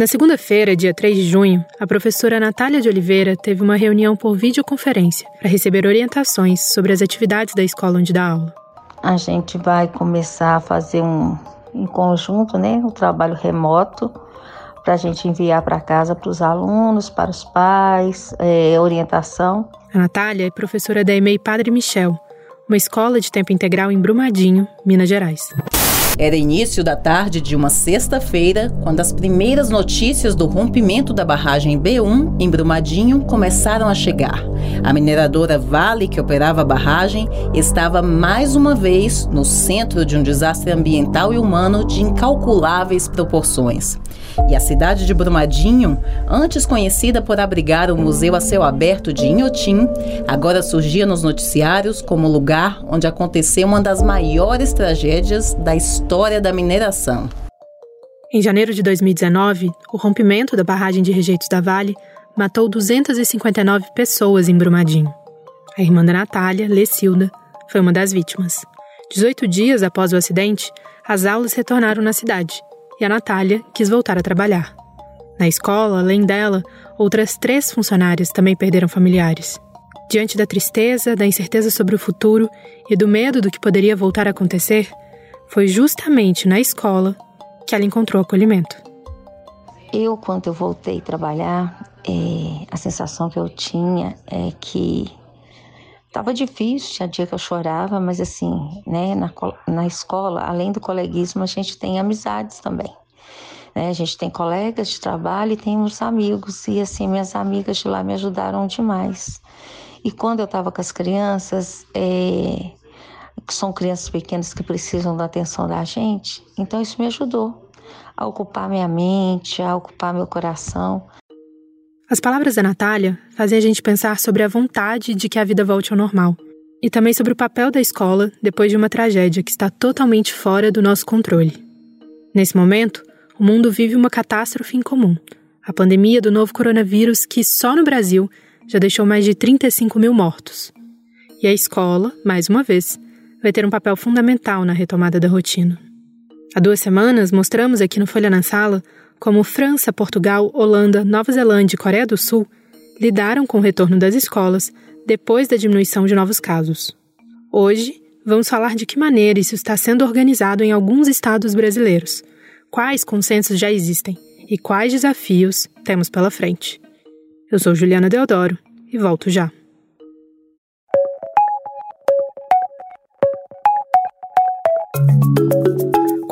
Na segunda-feira, dia 3 de junho, a professora Natália de Oliveira teve uma reunião por videoconferência para receber orientações sobre as atividades da escola onde dá aula. A gente vai começar a fazer um em conjunto, né, um trabalho remoto para a gente enviar para casa para os alunos, para os pais, é, orientação. A Natália é professora da EMEI Padre Michel, uma escola de tempo integral em Brumadinho, Minas Gerais. Era início da tarde de uma sexta-feira, quando as primeiras notícias do rompimento da barragem B1 em Brumadinho começaram a chegar. A mineradora Vale, que operava a barragem, estava mais uma vez no centro de um desastre ambiental e humano de incalculáveis proporções. E a cidade de Brumadinho, antes conhecida por abrigar o Museu a Céu Aberto de Inhotim, agora surgia nos noticiários como lugar onde aconteceu uma das maiores tragédias da história da mineração. Em janeiro de 2019, o rompimento da barragem de rejeitos da Vale matou 259 pessoas em Brumadinho. A irmã da Natália, Lecilda, foi uma das vítimas. 18 dias após o acidente, as aulas retornaram na cidade e a Natália quis voltar a trabalhar. Na escola, além dela, outras três funcionárias também perderam familiares. Diante da tristeza, da incerteza sobre o futuro e do medo do que poderia voltar a acontecer, foi justamente na escola que ela encontrou acolhimento. Eu, quando eu voltei a trabalhar, é, a sensação que eu tinha é que Tava difícil, tinha dia que eu chorava, mas assim, né, na, na escola, além do coleguismo, a gente tem amizades também. Né? A gente tem colegas de trabalho e tem os amigos, e assim, minhas amigas de lá me ajudaram demais. E quando eu estava com as crianças, é, são crianças pequenas que precisam da atenção da gente, então isso me ajudou a ocupar minha mente, a ocupar meu coração. As palavras da Natália fazem a gente pensar sobre a vontade de que a vida volte ao normal. E também sobre o papel da escola depois de uma tragédia que está totalmente fora do nosso controle. Nesse momento, o mundo vive uma catástrofe incomum. A pandemia do novo coronavírus, que só no Brasil já deixou mais de 35 mil mortos. E a escola, mais uma vez, vai ter um papel fundamental na retomada da rotina. Há duas semanas mostramos aqui no Folha na Sala como França, Portugal, Holanda, Nova Zelândia e Coreia do Sul, lidaram com o retorno das escolas depois da diminuição de novos casos. Hoje, vamos falar de que maneira isso está sendo organizado em alguns estados brasileiros, quais consensos já existem e quais desafios temos pela frente. Eu sou Juliana Deodoro e volto já.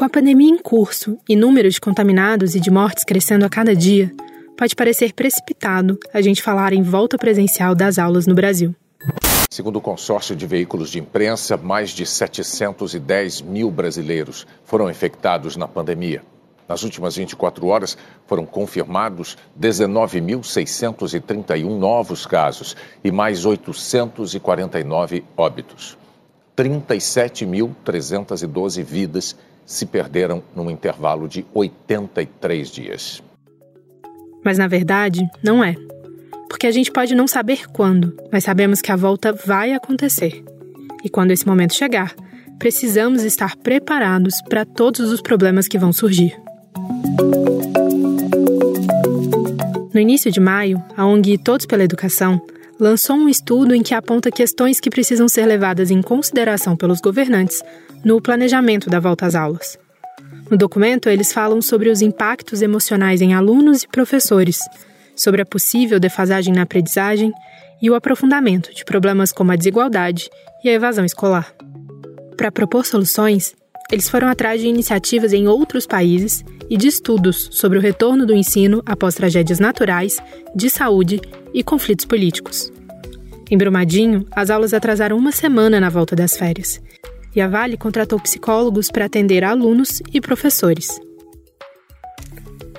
Com a pandemia em curso e números de contaminados e de mortes crescendo a cada dia, pode parecer precipitado a gente falar em volta presencial das aulas no Brasil. Segundo o consórcio de veículos de imprensa, mais de 710 mil brasileiros foram infectados na pandemia. Nas últimas 24 horas, foram confirmados 19.631 novos casos e mais 849 óbitos. 37.312 vidas se perderam num intervalo de 83 dias. Mas na verdade, não é. Porque a gente pode não saber quando, mas sabemos que a volta vai acontecer. E quando esse momento chegar, precisamos estar preparados para todos os problemas que vão surgir. No início de maio, a ONG Todos pela Educação lançou um estudo em que aponta questões que precisam ser levadas em consideração pelos governantes no planejamento da volta às aulas. No documento, eles falam sobre os impactos emocionais em alunos e professores, sobre a possível defasagem na aprendizagem e o aprofundamento de problemas como a desigualdade e a evasão escolar. Para propor soluções, eles foram atrás de iniciativas em outros países e de estudos sobre o retorno do ensino após tragédias naturais, de saúde e conflitos políticos. Em Brumadinho, as aulas atrasaram uma semana na volta das férias e a Vale contratou psicólogos para atender alunos e professores.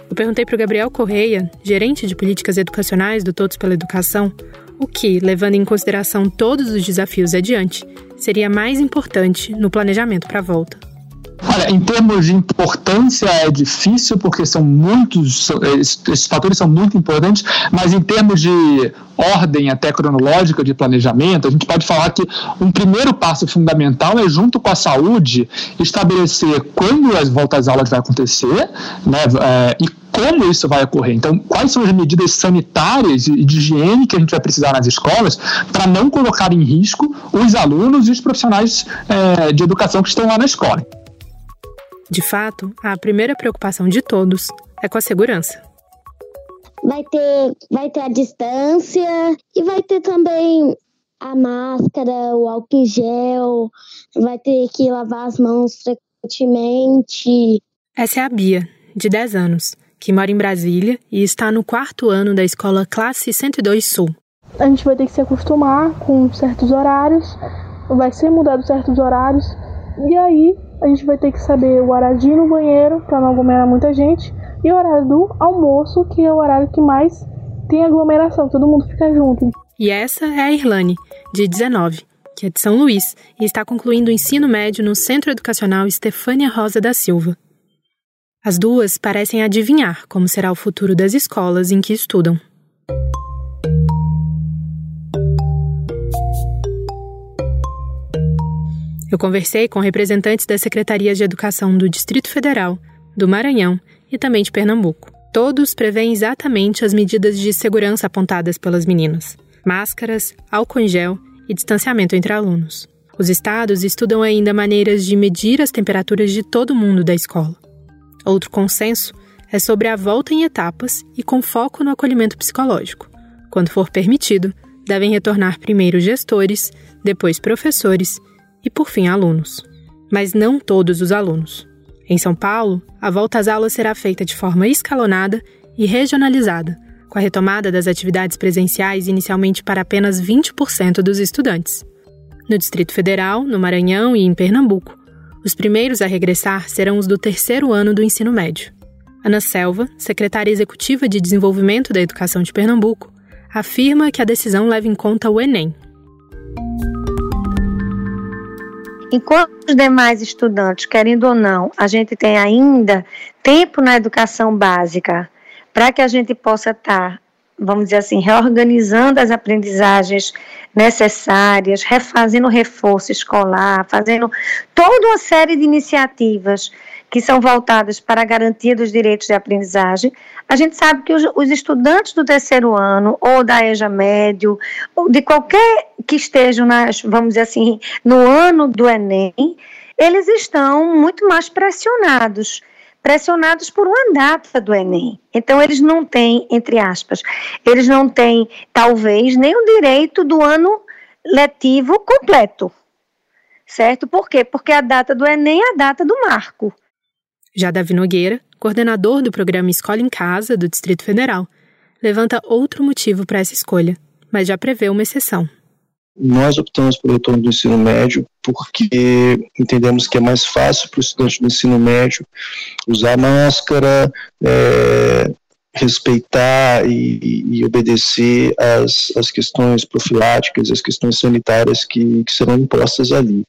Eu perguntei para o Gabriel Correia, gerente de políticas educacionais do Todos pela Educação, o que, levando em consideração todos os desafios adiante, seria mais importante no planejamento para a volta. Olha, em termos de importância é difícil, porque são muitos, esses fatores são muito importantes, mas em termos de ordem até cronológica de planejamento, a gente pode falar que um primeiro passo fundamental é, junto com a saúde, estabelecer quando as voltas às aulas vai acontecer, né, é, e como isso vai ocorrer. Então, quais são as medidas sanitárias e de higiene que a gente vai precisar nas escolas para não colocar em risco os alunos e os profissionais é, de educação que estão lá na escola. De fato, a primeira preocupação de todos é com a segurança. Vai ter, vai ter a distância e vai ter também a máscara, o álcool em gel, vai ter que lavar as mãos frequentemente. Essa é a Bia, de 10 anos, que mora em Brasília e está no quarto ano da escola Classe 102 Sul. A gente vai ter que se acostumar com certos horários, vai ser mudado certos horários, e aí a gente vai ter que saber o horário de ir no banheiro para não aglomerar muita gente e o horário do almoço, que é o horário que mais tem aglomeração, todo mundo fica junto. E essa é a Irlane, de 19, que é de São Luís e está concluindo o ensino médio no Centro Educacional Estefânia Rosa da Silva. As duas parecem adivinhar como será o futuro das escolas em que estudam. Eu conversei com representantes das secretarias de educação do Distrito Federal, do Maranhão e também de Pernambuco. Todos preveem exatamente as medidas de segurança apontadas pelas meninas: máscaras, álcool em gel e distanciamento entre alunos. Os estados estudam ainda maneiras de medir as temperaturas de todo mundo da escola. Outro consenso é sobre a volta em etapas e com foco no acolhimento psicológico. Quando for permitido, devem retornar primeiro gestores, depois professores e, por fim, alunos. Mas não todos os alunos. Em São Paulo, a volta às aulas será feita de forma escalonada e regionalizada, com a retomada das atividades presenciais inicialmente para apenas 20% dos estudantes. No Distrito Federal, no Maranhão e em Pernambuco, os primeiros a regressar serão os do terceiro ano do ensino médio. Ana Selva, secretária executiva de Desenvolvimento da Educação de Pernambuco, afirma que a decisão leva em conta o Enem. Enquanto os demais estudantes, querendo ou não, a gente tem ainda tempo na educação básica para que a gente possa estar, tá, vamos dizer assim, reorganizando as aprendizagens necessárias, refazendo reforço escolar, fazendo toda uma série de iniciativas que são voltadas para a garantia dos direitos de aprendizagem, a gente sabe que os, os, estudantes do terceiro ano, ou da EJA médio, ou de qualquer que estejam, nas, vamos dizer assim, no ano do Enem, eles estão muito mais pressionados pressionados por uma data do Enem. Então, eles não têm, entre aspas, eles não têm, talvez, nem o direito do ano letivo completo. Certo? Por quê? Porque a data do Enem é a data do marco. Já Davi Nogueira, coordenador do programa Escola em Casa do Distrito Federal, levanta outro motivo para essa escolha, mas já prevê uma exceção. Nós optamos pelo retorno do ensino médio porque entendemos que é mais fácil para o estudante do ensino médio usar máscara, é, respeitar e, e, obedecer às, às questões profiláticas, as questões sanitárias que, que serão impostas ali.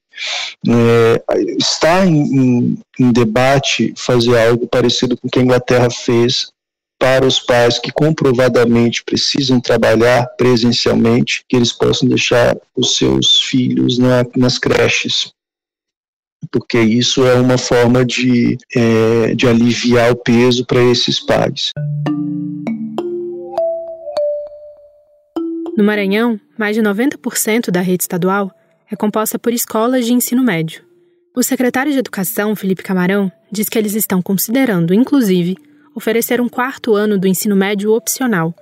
É, está em, em, em, debate fazer algo parecido com o que a Inglaterra fez para os pais que comprovadamente precisam trabalhar presencialmente, que eles possam deixar os seus filhos na, nas creches porque isso é uma forma de, é, de aliviar o peso para esses pais. No Maranhão, mais de 90% da rede estadual é composta por escolas de ensino médio. O secretário de Educação, Felipe Camarão, diz que eles estão considerando, inclusive, oferecer um quarto ano do ensino médio opcional,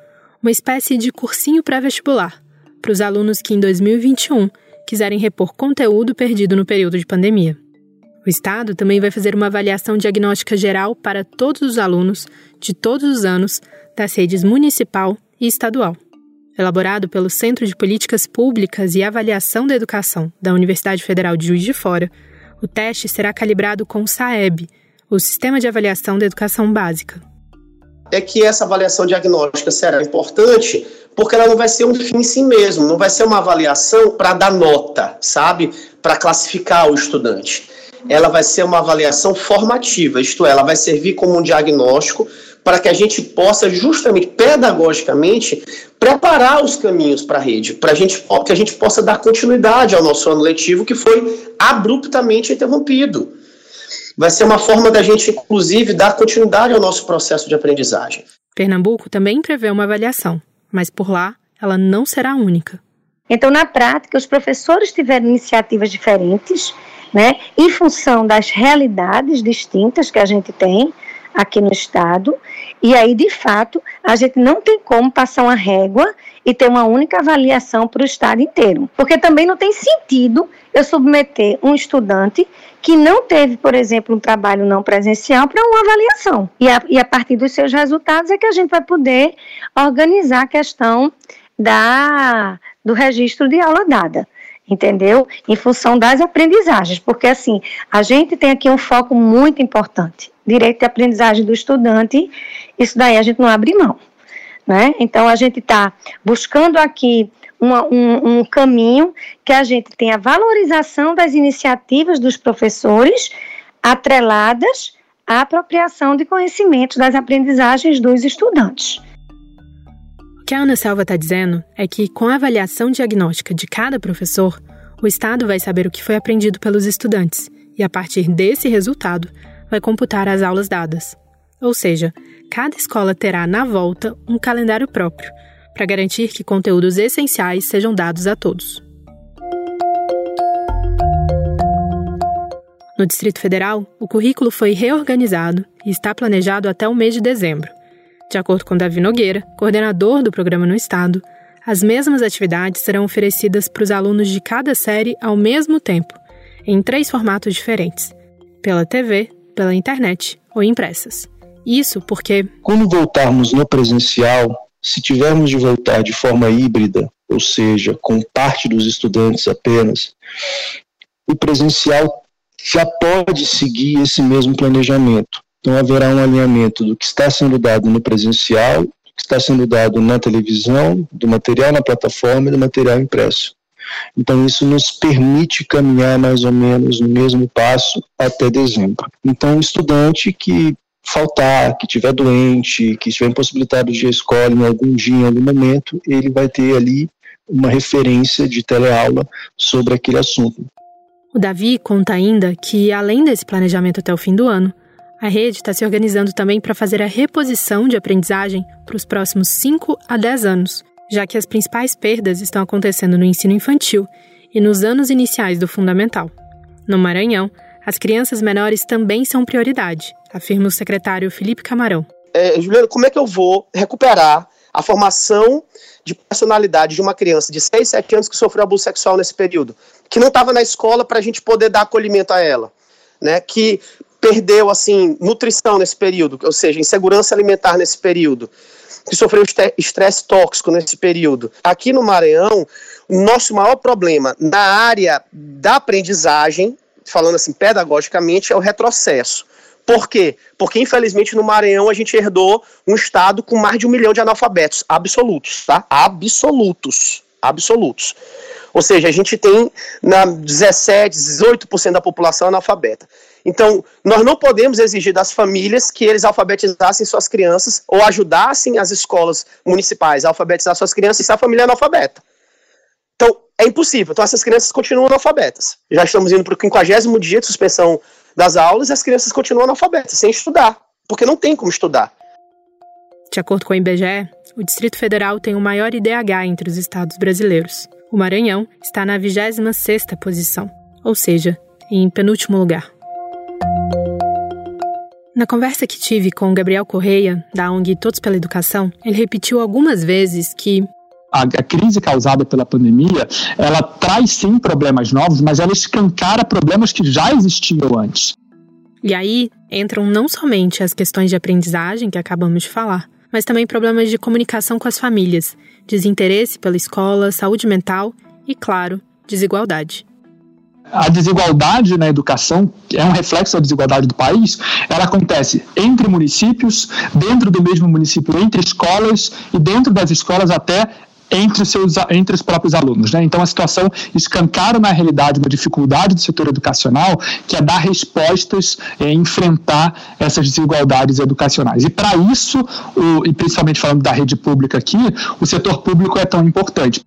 uma espécie de cursinho pré-vestibular, para os alunos que em 2021 quiserem repor conteúdo perdido no período de pandemia. O Estado também vai fazer uma avaliação diagnóstica geral para todos os alunos de todos os anos das redes municipal e estadual. Elaborado pelo Centro de Políticas Públicas e Avaliação da Educação da Universidade Federal de Juiz de Fora, o teste será calibrado com o SAEB, o Sistema de Avaliação da Educação Básica. É que essa avaliação diagnóstica será importante porque ela não vai ser um fim em si mesmo, não vai ser uma avaliação para dar nota, sabe? Para classificar o estudante. Ela vai ser uma avaliação formativa, isto é, ela vai servir como um diagnóstico para que a gente possa, justamente pedagogicamente, preparar os caminhos para a rede, para gente, que a gente possa dar continuidade ao nosso ano letivo que foi abruptamente interrompido. Vai ser uma forma da gente, inclusive, dar continuidade ao nosso processo de aprendizagem. Pernambuco também prevê uma avaliação, mas por lá ela não será única. Então, na prática, os professores tiveram iniciativas diferentes, né, em função das realidades distintas que a gente tem aqui no estado, e aí, de fato, a gente não tem como passar uma régua e ter uma única avaliação para o estado inteiro, porque também não tem sentido eu submeter um estudante que não teve, por exemplo, um trabalho não presencial para uma avaliação. E a, e a partir dos seus resultados é que a gente vai poder organizar a questão da, do registro de aula dada entendeu? Em função das aprendizagens, porque assim, a gente tem aqui um foco muito importante, direito de aprendizagem do estudante, isso daí a gente não abre mão, né? Então a gente está buscando aqui uma, um, um caminho que a gente tenha valorização das iniciativas dos professores atreladas à apropriação de conhecimentos das aprendizagens dos estudantes. O que a Ana Selva está dizendo é que, com a avaliação diagnóstica de cada professor, o Estado vai saber o que foi aprendido pelos estudantes e, a partir desse resultado, vai computar as aulas dadas. Ou seja, cada escola terá, na volta, um calendário próprio para garantir que conteúdos essenciais sejam dados a todos. No Distrito Federal, o currículo foi reorganizado e está planejado até o mês de dezembro. De acordo com Davi Nogueira, coordenador do programa no estado, as mesmas atividades serão oferecidas para os alunos de cada série ao mesmo tempo, em três formatos diferentes: pela TV, pela internet ou impressas. Isso porque. Quando voltarmos no presencial, se tivermos de voltar de forma híbrida, ou seja, com parte dos estudantes apenas, o presencial já pode seguir esse mesmo planejamento. Então haverá um alinhamento do que está sendo dado no presencial, do que está sendo dado na televisão, do material na plataforma e do material impresso. Então isso nos permite caminhar mais ou menos no mesmo passo até dezembro. Então o estudante que faltar, que estiver doente, que estiver impossibilitado de ir à escola em algum dia, em algum momento, ele vai ter ali uma referência de teleaula sobre aquele assunto. O Davi conta ainda que, além desse planejamento até o fim do ano, a rede está se organizando também para fazer a reposição de aprendizagem para os próximos 5 a 10 anos, já que as principais perdas estão acontecendo no ensino infantil e nos anos iniciais do fundamental. No Maranhão, as crianças menores também são prioridade, afirma o secretário Felipe Camarão. É, Juliano, como é que eu vou recuperar a formação de personalidade de uma criança de 6, 7 anos que sofreu abuso sexual nesse período? Que não estava na escola para a gente poder dar acolhimento a ela, né? Que perdeu, assim, nutrição nesse período, ou seja, insegurança alimentar nesse período, que sofreu estresse tóxico nesse período. Aqui no Maranhão, o nosso maior problema na área da aprendizagem falando assim pedagogicamente, é o retrocesso. Por quê? Porque, infelizmente, no Maranhão a gente herdou um estado com mais de um milhão de analfabetos absolutos, tá? Absolutos. Absolutos. Ou seja, a gente tem na 17, 18% da população analfabeta. Então, nós não podemos exigir das famílias que eles alfabetizassem suas crianças ou ajudassem as escolas municipais a alfabetizar suas crianças se a família é analfabeta. Então, é impossível. Então, essas crianças continuam analfabetas. Já estamos indo para o 50 dia de suspensão das aulas e as crianças continuam analfabetas, sem estudar, porque não tem como estudar. De acordo com o IBGE, o Distrito Federal tem o maior IDH entre os estados brasileiros. O Maranhão está na 26ª posição, ou seja, em penúltimo lugar. Na conversa que tive com Gabriel Correia, da ONG Todos pela Educação, ele repetiu algumas vezes que a, a, crise causada pela pandemia, ela traz sim problemas novos, mas ela escancara problemas que já existiam antes. E aí entram não somente as questões de aprendizagem que acabamos de falar, mas também problemas de comunicação com as famílias, desinteresse pela escola, saúde mental e, claro, desigualdade a desigualdade na educação, é um reflexo da desigualdade do país, ela acontece entre municípios, dentro do mesmo município, entre escolas e dentro das escolas até entre os, seus, entre os próprios alunos. Né? Então, a situação escancara, na realidade, uma dificuldade do setor educacional, que é dar respostas, é, enfrentar essas desigualdades educacionais. E, para isso, o, e principalmente falando da rede pública aqui, o setor público é tão importante.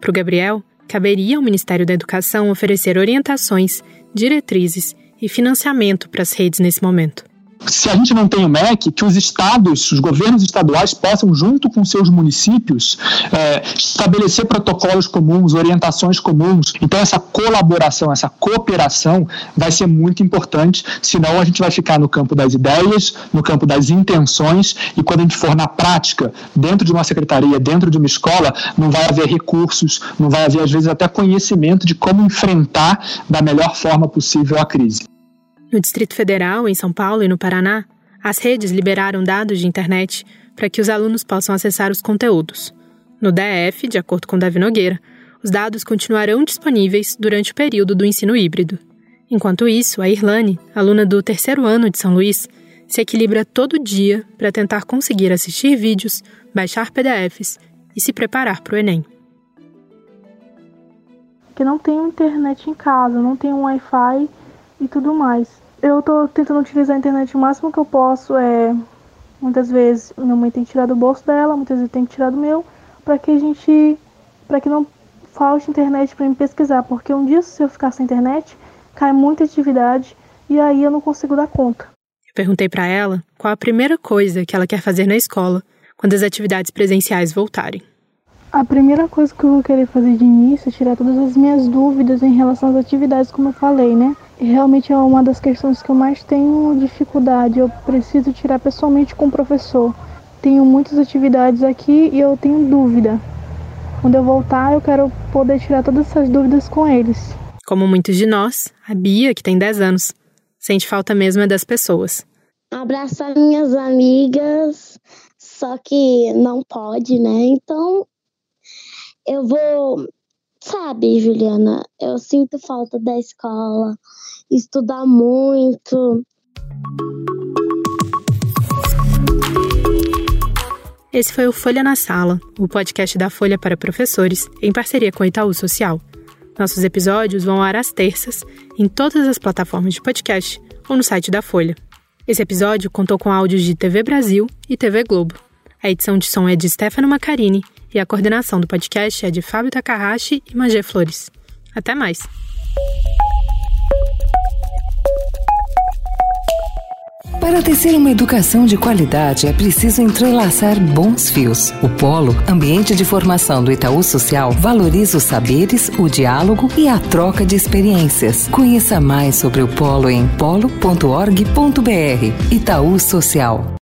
Para o Gabriel, caberia ao Ministério da Educação oferecer orientações, diretrizes e financiamento para as redes nesse momento se a gente não tem o MEC, que os estados, os governos estaduais possam, junto com seus municípios, é, estabelecer protocolos comuns, orientações comuns. Então, essa colaboração, essa cooperação vai ser muito importante, senão a gente vai ficar no campo das ideias, no campo das intenções, e quando a gente for na prática, dentro de uma secretaria, dentro de uma escola, não vai haver recursos, não vai haver, às vezes, até conhecimento de como enfrentar da melhor forma possível a crise. No Distrito Federal, em São Paulo e no Paraná, as redes liberaram dados de internet para que os alunos possam acessar os conteúdos. No DF, de acordo com Davi Nogueira, os dados continuarão disponíveis durante o período do ensino híbrido. Enquanto isso, a Irlane, aluna do terceiro ano de São Luís, se equilibra todo dia para tentar conseguir assistir vídeos, baixar PDFs e se preparar para o Enem. Que não tem internet em casa, não um Wi-Fi e tudo mais. Eu tô tentando utilizar a internet o máximo que eu posso. É, muitas vezes minha mãe tem que tirar do bolso dela, muitas vezes tem que tirar do meu, para que a gente, para que não falte internet para me pesquisar, porque um dia se eu ficar sem internet, cai muita atividade e aí eu não consigo dar conta. Eu perguntei para ela qual a primeira coisa que ela quer fazer na escola quando as atividades presenciais voltarem. A primeira coisa que eu vou querer fazer de início é tirar todas as minhas dúvidas em relação às atividades, como eu falei, né? realmente é uma das questões que eu mais tenho dificuldade. Eu preciso tirar pessoalmente com o professor. Tenho muitas atividades aqui e eu tenho dúvida. Quando eu voltar, eu quero poder tirar todas essas dúvidas com eles. Como muitos de nós, a Bia, que tem 10 anos, sente falta mesmo é das pessoas. Abraçar minhas amigas, só que não pode, né? Então, eu vou Sabe, Juliana, eu sinto falta da escola, estudar muito. Esse foi o Folha na Sala, o podcast da Folha para professores, em parceria com o Itaú Social. Nossos episódios vão ao ar às terças, em todas as plataformas de podcast ou no site da Folha. Esse episódio contou com áudios de TV Brasil e TV Globo. A edição de som é de Stefano Macarini e a coordenação do podcast é de Fábio Takahashi e Magé Flores. Até mais! Para tecer uma educação de qualidade é preciso entrelaçar bons fios. O Polo, ambiente de formação do Itaú Social, valoriza os saberes, o diálogo e a troca de experiências. Conheça mais sobre o Polo em polo.org.br. Itaú Social.